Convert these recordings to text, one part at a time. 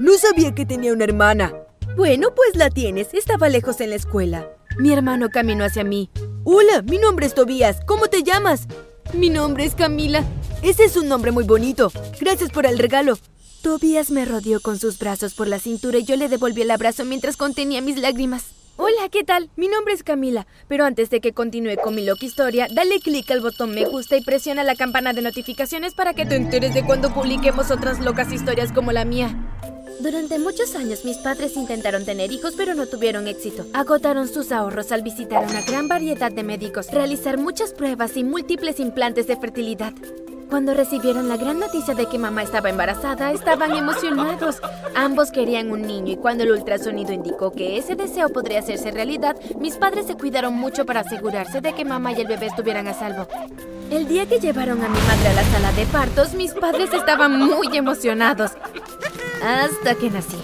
No sabía que tenía una hermana. Bueno, pues la tienes. Estaba lejos en la escuela. Mi hermano caminó hacia mí. Hola, mi nombre es Tobías. ¿Cómo te llamas? Mi nombre es Camila. Ese es un nombre muy bonito. Gracias por el regalo. Tobías me rodeó con sus brazos por la cintura y yo le devolví el abrazo mientras contenía mis lágrimas. Hola, ¿qué tal? Mi nombre es Camila, pero antes de que continúe con mi loca historia, dale clic al botón me gusta y presiona la campana de notificaciones para que te enteres de cuando publiquemos otras locas historias como la mía. Durante muchos años mis padres intentaron tener hijos pero no tuvieron éxito. Agotaron sus ahorros al visitar una gran variedad de médicos, realizar muchas pruebas y múltiples implantes de fertilidad. Cuando recibieron la gran noticia de que mamá estaba embarazada, estaban emocionados. Ambos querían un niño y cuando el ultrasonido indicó que ese deseo podría hacerse realidad, mis padres se cuidaron mucho para asegurarse de que mamá y el bebé estuvieran a salvo. El día que llevaron a mi madre a la sala de partos, mis padres estaban muy emocionados. Hasta que nací.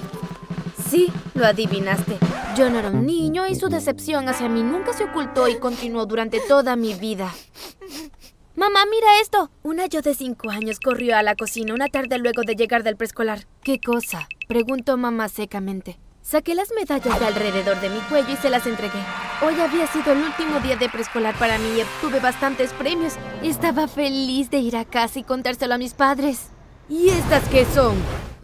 Sí, lo adivinaste. Yo no era un niño y su decepción hacia mí nunca se ocultó y continuó durante toda mi vida. Mamá, mira esto. Una yo de cinco años corrió a la cocina una tarde luego de llegar del preescolar. ¿Qué cosa? Preguntó mamá secamente. Saqué las medallas de alrededor de mi cuello y se las entregué. Hoy había sido el último día de preescolar para mí y obtuve bastantes premios. Estaba feliz de ir a casa y contárselo a mis padres. ¿Y estas qué son?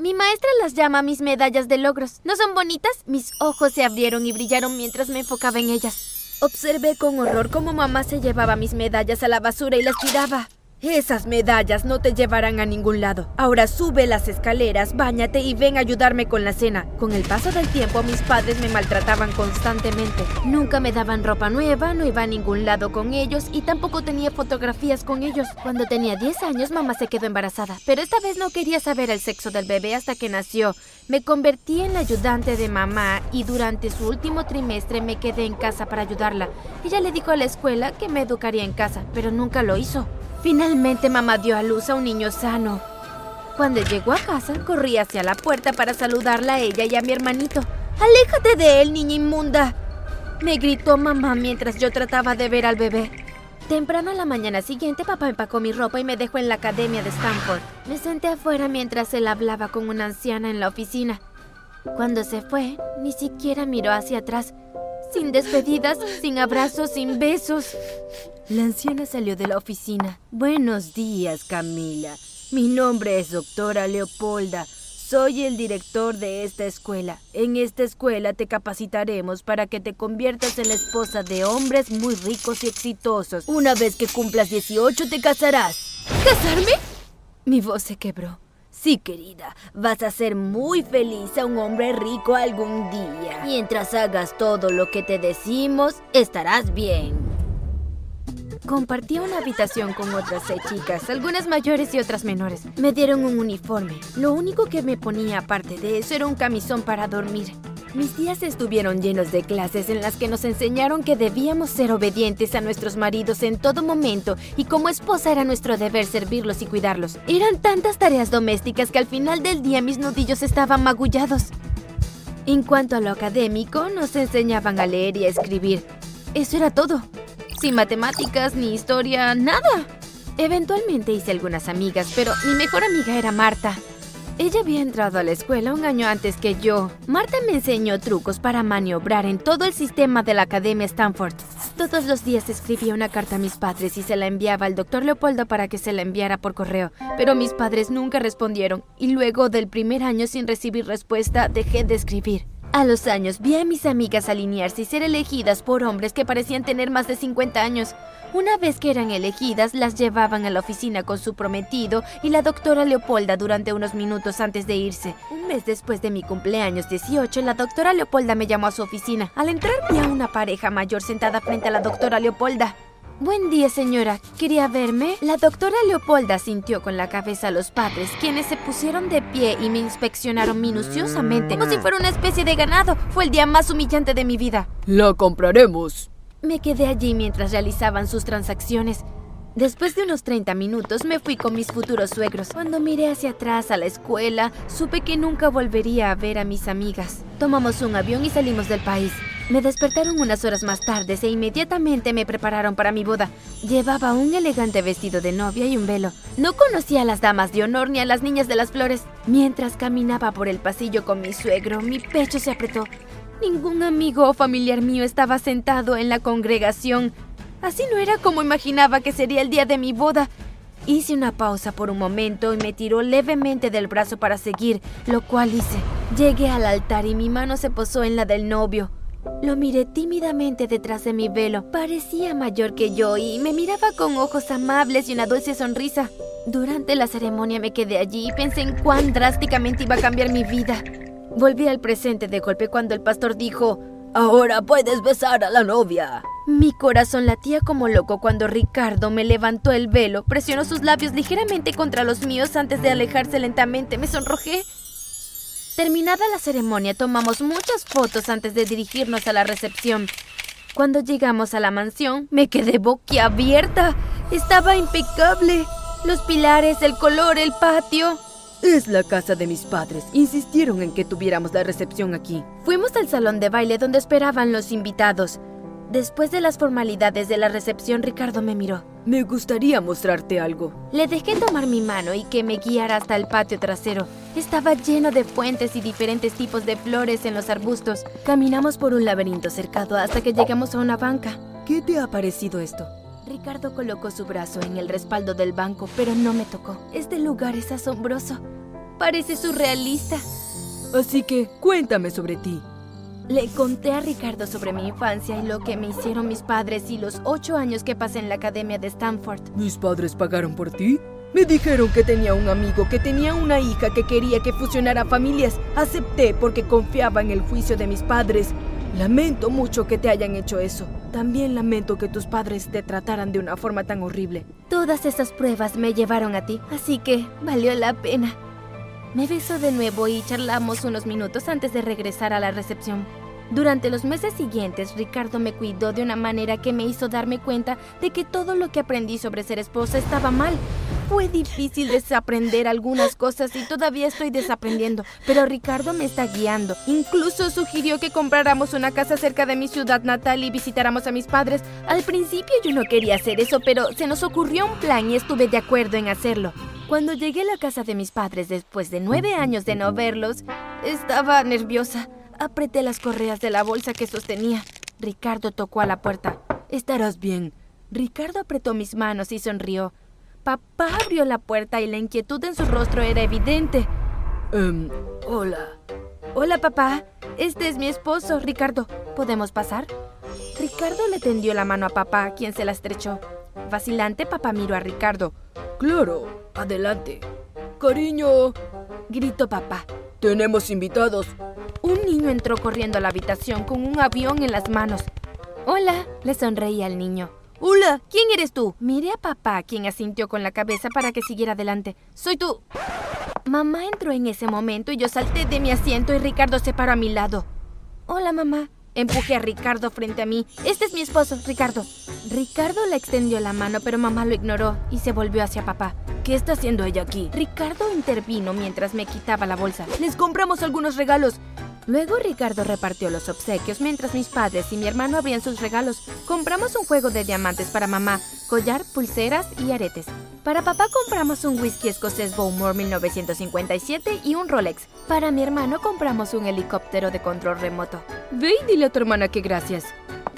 Mi maestra las llama mis medallas de logros. ¿No son bonitas? Mis ojos se abrieron y brillaron mientras me enfocaba en ellas. Observé con horror cómo mamá se llevaba mis medallas a la basura y las tiraba. Esas medallas no te llevarán a ningún lado. Ahora sube las escaleras, báñate y ven a ayudarme con la cena. Con el paso del tiempo mis padres me maltrataban constantemente. Nunca me daban ropa nueva, no iba a ningún lado con ellos y tampoco tenía fotografías con ellos. Cuando tenía 10 años mamá se quedó embarazada, pero esta vez no quería saber el sexo del bebé hasta que nació. Me convertí en la ayudante de mamá y durante su último trimestre me quedé en casa para ayudarla. Ella le dijo a la escuela que me educaría en casa, pero nunca lo hizo. Finalmente mamá dio a luz a un niño sano. Cuando llegó a casa, corrí hacia la puerta para saludarla a ella y a mi hermanito. ¡Aléjate de él, niña inmunda! Me gritó mamá mientras yo trataba de ver al bebé. Temprano a la mañana siguiente, papá empacó mi ropa y me dejó en la academia de Stanford. Me senté afuera mientras él hablaba con una anciana en la oficina. Cuando se fue, ni siquiera miró hacia atrás. Sin despedidas, sin abrazos, sin besos. La anciana salió de la oficina. Buenos días, Camila. Mi nombre es doctora Leopolda. Soy el director de esta escuela. En esta escuela te capacitaremos para que te conviertas en la esposa de hombres muy ricos y exitosos. Una vez que cumplas 18 te casarás. ¿Casarme? Mi voz se quebró. Sí, querida, vas a ser muy feliz a un hombre rico algún día. Mientras hagas todo lo que te decimos, estarás bien. Compartía una habitación con otras seis chicas, algunas mayores y otras menores. Me dieron un uniforme. Lo único que me ponía aparte de eso era un camisón para dormir. Mis días estuvieron llenos de clases en las que nos enseñaron que debíamos ser obedientes a nuestros maridos en todo momento y como esposa era nuestro deber servirlos y cuidarlos. Eran tantas tareas domésticas que al final del día mis nudillos estaban magullados. En cuanto a lo académico, nos enseñaban a leer y a escribir. Eso era todo. Sin matemáticas ni historia, nada. Eventualmente hice algunas amigas, pero mi mejor amiga era Marta. Ella había entrado a la escuela un año antes que yo. Marta me enseñó trucos para maniobrar en todo el sistema de la Academia Stanford. Todos los días escribía una carta a mis padres y se la enviaba al doctor Leopoldo para que se la enviara por correo. Pero mis padres nunca respondieron y luego del primer año sin recibir respuesta dejé de escribir. A los años vi a mis amigas alinearse y ser elegidas por hombres que parecían tener más de 50 años. Una vez que eran elegidas, las llevaban a la oficina con su prometido y la doctora Leopolda durante unos minutos antes de irse. Un mes después de mi cumpleaños 18, la doctora Leopolda me llamó a su oficina. Al entrar vi a una pareja mayor sentada frente a la doctora Leopolda. Buen día, señora. ¿Quería verme? La doctora Leopolda sintió con la cabeza a los padres, quienes se pusieron de pie y me inspeccionaron minuciosamente, como si fuera una especie de ganado. Fue el día más humillante de mi vida. La compraremos. Me quedé allí mientras realizaban sus transacciones. Después de unos 30 minutos me fui con mis futuros suegros. Cuando miré hacia atrás a la escuela, supe que nunca volvería a ver a mis amigas. Tomamos un avión y salimos del país. Me despertaron unas horas más tarde e inmediatamente me prepararon para mi boda. Llevaba un elegante vestido de novia y un velo. No conocía a las damas de honor ni a las niñas de las flores. Mientras caminaba por el pasillo con mi suegro, mi pecho se apretó. Ningún amigo o familiar mío estaba sentado en la congregación. Así no era como imaginaba que sería el día de mi boda. Hice una pausa por un momento y me tiró levemente del brazo para seguir, lo cual hice. Llegué al altar y mi mano se posó en la del novio. Lo miré tímidamente detrás de mi velo. Parecía mayor que yo y me miraba con ojos amables y una dulce sonrisa. Durante la ceremonia me quedé allí y pensé en cuán drásticamente iba a cambiar mi vida. Volví al presente de golpe cuando el pastor dijo, Ahora puedes besar a la novia. Mi corazón latía como loco cuando Ricardo me levantó el velo, presionó sus labios ligeramente contra los míos antes de alejarse lentamente. Me sonrojé. Terminada la ceremonia, tomamos muchas fotos antes de dirigirnos a la recepción. Cuando llegamos a la mansión, me quedé boquiabierta. Estaba impecable. Los pilares, el color, el patio. Es la casa de mis padres. Insistieron en que tuviéramos la recepción aquí. Fuimos al salón de baile donde esperaban los invitados. Después de las formalidades de la recepción, Ricardo me miró. Me gustaría mostrarte algo. Le dejé tomar mi mano y que me guiara hasta el patio trasero. Estaba lleno de fuentes y diferentes tipos de flores en los arbustos. Caminamos por un laberinto cercado hasta que llegamos a una banca. ¿Qué te ha parecido esto? Ricardo colocó su brazo en el respaldo del banco, pero no me tocó. Este lugar es asombroso. Parece surrealista. Así que cuéntame sobre ti. Le conté a Ricardo sobre mi infancia y lo que me hicieron mis padres y los ocho años que pasé en la academia de Stanford. ¿Mis padres pagaron por ti? Me dijeron que tenía un amigo que tenía una hija que quería que fusionara familias. Acepté porque confiaba en el juicio de mis padres. Lamento mucho que te hayan hecho eso. También lamento que tus padres te trataran de una forma tan horrible. Todas esas pruebas me llevaron a ti, así que valió la pena. Me besó de nuevo y charlamos unos minutos antes de regresar a la recepción. Durante los meses siguientes, Ricardo me cuidó de una manera que me hizo darme cuenta de que todo lo que aprendí sobre ser esposa estaba mal. Fue difícil desaprender algunas cosas y todavía estoy desaprendiendo, pero Ricardo me está guiando. Incluso sugirió que compráramos una casa cerca de mi ciudad natal y visitáramos a mis padres. Al principio yo no quería hacer eso, pero se nos ocurrió un plan y estuve de acuerdo en hacerlo. Cuando llegué a la casa de mis padres después de nueve años de no verlos, estaba nerviosa. Apreté las correas de la bolsa que sostenía. Ricardo tocó a la puerta. Estarás bien. Ricardo apretó mis manos y sonrió. Papá abrió la puerta y la inquietud en su rostro era evidente. Um, hola. Hola, papá. Este es mi esposo, Ricardo. ¿Podemos pasar? Ricardo le tendió la mano a papá, quien se la estrechó. Vacilante, papá miró a Ricardo. Claro, adelante. Cariño, gritó papá. Tenemos invitados. Niño entró corriendo a la habitación con un avión en las manos. Hola, le sonreí al niño. Hola, ¿quién eres tú? Miré a papá, quien asintió con la cabeza para que siguiera adelante. Soy tú. Mamá entró en ese momento y yo salté de mi asiento y Ricardo se paró a mi lado. Hola, mamá. Empujé a Ricardo frente a mí. Este es mi esposo, Ricardo. Ricardo le extendió la mano, pero mamá lo ignoró y se volvió hacia papá. ¿Qué está haciendo ella aquí? Ricardo intervino mientras me quitaba la bolsa. Les compramos algunos regalos. Luego Ricardo repartió los obsequios mientras mis padres y mi hermano abrían sus regalos. Compramos un juego de diamantes para mamá, collar, pulseras y aretes. Para papá compramos un whisky escocés Bowmore 1957 y un Rolex. Para mi hermano compramos un helicóptero de control remoto. Ve y dile a tu hermana que gracias.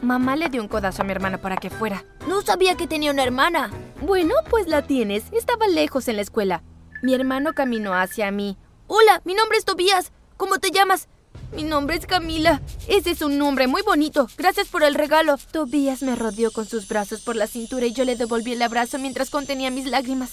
Mamá le dio un codazo a mi hermana para que fuera. No sabía que tenía una hermana. Bueno, pues la tienes. Estaba lejos en la escuela. Mi hermano caminó hacia mí. Hola, mi nombre es Tobías. ¿Cómo te llamas? Mi nombre es Camila. Ese es un nombre muy bonito. Gracias por el regalo. Tobías me rodeó con sus brazos por la cintura y yo le devolví el abrazo mientras contenía mis lágrimas.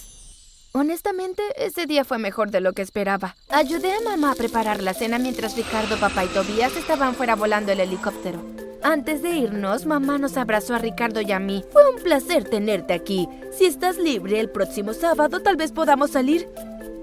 Honestamente, ese día fue mejor de lo que esperaba. Ayudé a mamá a preparar la cena mientras Ricardo, papá y Tobías estaban fuera volando el helicóptero. Antes de irnos, mamá nos abrazó a Ricardo y a mí. Fue un placer tenerte aquí. Si estás libre el próximo sábado, tal vez podamos salir.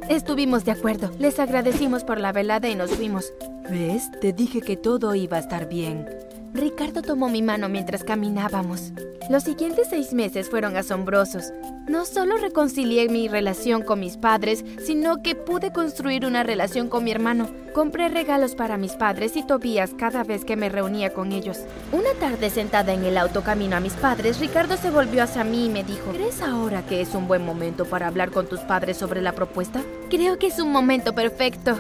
Estuvimos de acuerdo. Les agradecimos por la velada y nos fuimos. ¿Ves? Te dije que todo iba a estar bien. Ricardo tomó mi mano mientras caminábamos. Los siguientes seis meses fueron asombrosos. No solo reconcilié mi relación con mis padres, sino que pude construir una relación con mi hermano. Compré regalos para mis padres y Tobías cada vez que me reunía con ellos. Una tarde sentada en el auto camino a mis padres, Ricardo se volvió hacia mí y me dijo, ¿crees ahora que es un buen momento para hablar con tus padres sobre la propuesta? Creo que es un momento perfecto.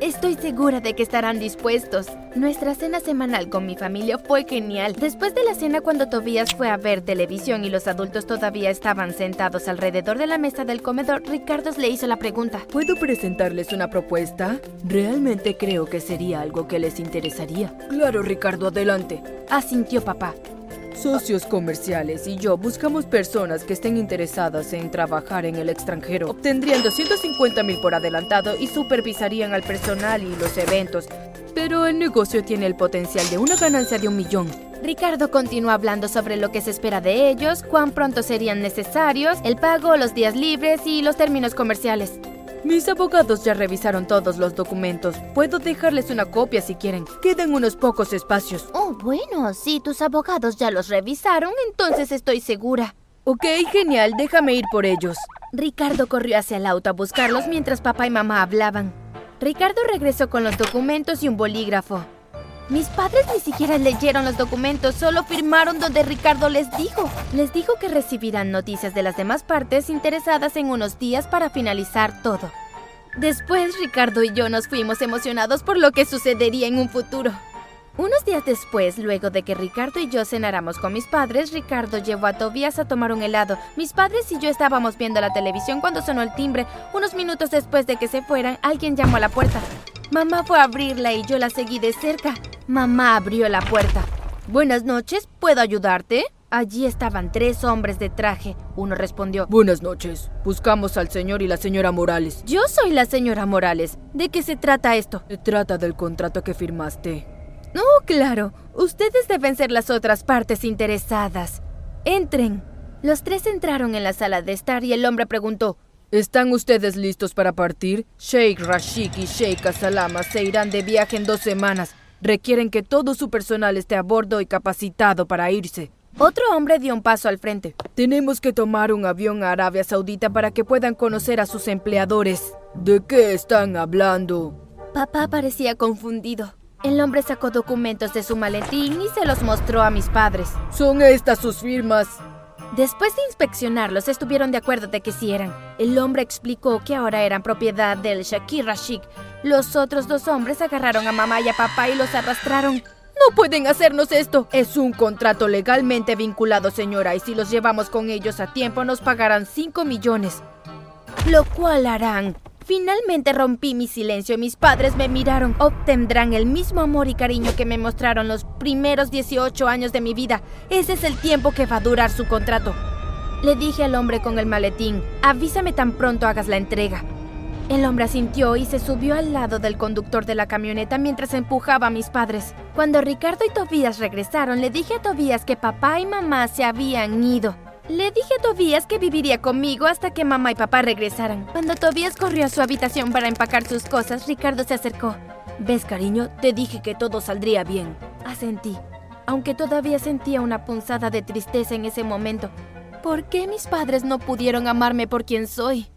Estoy segura de que estarán dispuestos. Nuestra cena semanal con mi familia fue genial. Después de la cena cuando Tobías fue a ver televisión y los adultos todavía estaban sentados alrededor de la mesa del comedor, Ricardo le hizo la pregunta. ¿Puedo presentarles una propuesta? Realmente creo que sería algo que les interesaría. Claro, Ricardo, adelante. Asintió papá. Socios comerciales y yo buscamos personas que estén interesadas en trabajar en el extranjero. Obtendrían 250 mil por adelantado y supervisarían al personal y los eventos. Pero el negocio tiene el potencial de una ganancia de un millón. Ricardo continuó hablando sobre lo que se espera de ellos, cuán pronto serían necesarios, el pago, los días libres y los términos comerciales. Mis abogados ya revisaron todos los documentos. Puedo dejarles una copia si quieren. Quedan unos pocos espacios. Oh, bueno, si tus abogados ya los revisaron, entonces estoy segura. Ok, genial, déjame ir por ellos. Ricardo corrió hacia el auto a buscarlos mientras papá y mamá hablaban. Ricardo regresó con los documentos y un bolígrafo. Mis padres ni siquiera leyeron los documentos, solo firmaron donde Ricardo les dijo. Les dijo que recibirán noticias de las demás partes interesadas en unos días para finalizar todo. Después Ricardo y yo nos fuimos emocionados por lo que sucedería en un futuro. Unos días después, luego de que Ricardo y yo cenáramos con mis padres, Ricardo llevó a Tobias a tomar un helado. Mis padres y yo estábamos viendo la televisión cuando sonó el timbre. Unos minutos después de que se fueran, alguien llamó a la puerta. Mamá fue a abrirla y yo la seguí de cerca. Mamá abrió la puerta. Buenas noches, ¿puedo ayudarte? Allí estaban tres hombres de traje. Uno respondió, Buenas noches. Buscamos al señor y la señora Morales. Yo soy la señora Morales. ¿De qué se trata esto? Se trata del contrato que firmaste. Oh, claro. Ustedes deben ser las otras partes interesadas. Entren. Los tres entraron en la sala de estar y el hombre preguntó, ¿Están ustedes listos para partir? Sheikh Rashik y Sheikh Salama se irán de viaje en dos semanas. Requieren que todo su personal esté a bordo y capacitado para irse. Otro hombre dio un paso al frente. Tenemos que tomar un avión a Arabia Saudita para que puedan conocer a sus empleadores. ¿De qué están hablando? Papá parecía confundido. El hombre sacó documentos de su maletín y se los mostró a mis padres. ¿Son estas sus firmas? Después de inspeccionarlos, estuvieron de acuerdo de que sí eran. El hombre explicó que ahora eran propiedad del Shakir Rashik. Los otros dos hombres agarraron a mamá y a papá y los arrastraron. No pueden hacernos esto. Es un contrato legalmente vinculado, señora, y si los llevamos con ellos a tiempo nos pagarán 5 millones. Lo cual harán. Finalmente rompí mi silencio mis padres me miraron. Obtendrán el mismo amor y cariño que me mostraron los primeros 18 años de mi vida. Ese es el tiempo que va a durar su contrato. Le dije al hombre con el maletín, avísame tan pronto hagas la entrega. El hombre asintió y se subió al lado del conductor de la camioneta mientras empujaba a mis padres. Cuando Ricardo y Tobías regresaron, le dije a Tobías que papá y mamá se habían ido. Le dije a Tobías que viviría conmigo hasta que mamá y papá regresaran. Cuando Tobías corrió a su habitación para empacar sus cosas, Ricardo se acercó. ¿Ves, cariño? Te dije que todo saldría bien. Asentí, aunque todavía sentía una punzada de tristeza en ese momento. ¿Por qué mis padres no pudieron amarme por quien soy?